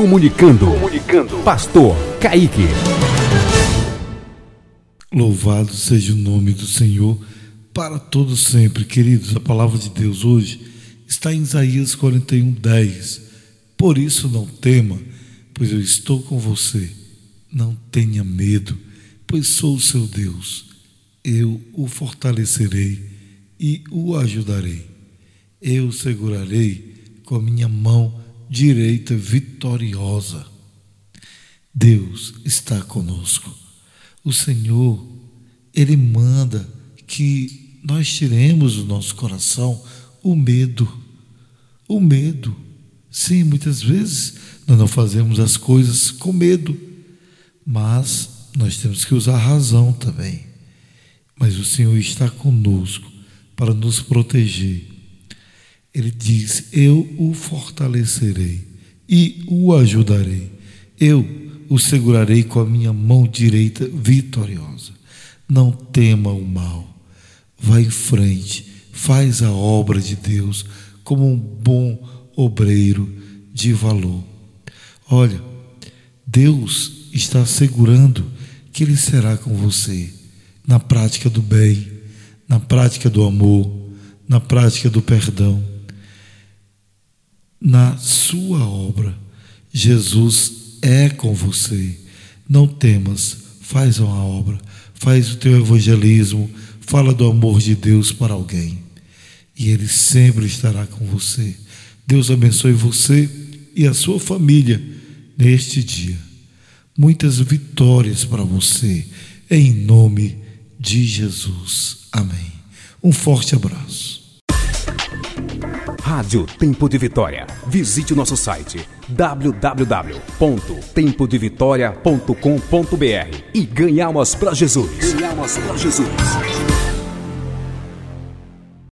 Comunicando. Comunicando. Pastor Kaique. Louvado seja o nome do Senhor para todos sempre, queridos. A palavra de Deus hoje está em Isaías 41, 10. Por isso não tema, pois eu estou com você. Não tenha medo, pois sou o seu Deus. Eu o fortalecerei e o ajudarei. Eu o segurarei com a minha mão direita vitoriosa. Deus está conosco. O Senhor, Ele manda que nós tiremos do nosso coração o medo. O medo. Sim, muitas vezes nós não fazemos as coisas com medo, mas nós temos que usar a razão também. Mas o Senhor está conosco para nos proteger ele diz: Eu o fortalecerei e o ajudarei. Eu o segurarei com a minha mão direita vitoriosa. Não tema o mal. Vá em frente, faz a obra de Deus como um bom obreiro de valor. Olha, Deus está assegurando que Ele será com você na prática do bem, na prática do amor, na prática do perdão na sua obra. Jesus é com você. Não temas, faz uma obra, faz o teu evangelismo, fala do amor de Deus para alguém. E Ele sempre estará com você. Deus abençoe você e a sua família neste dia. Muitas vitórias para você, em nome de Jesus. Amém. Um forte abraço. Rádio Tempo de Vitória. Visite o nosso site www.tempodevitória.com.br e ganhamos para Jesus. Ganhamos para Jesus.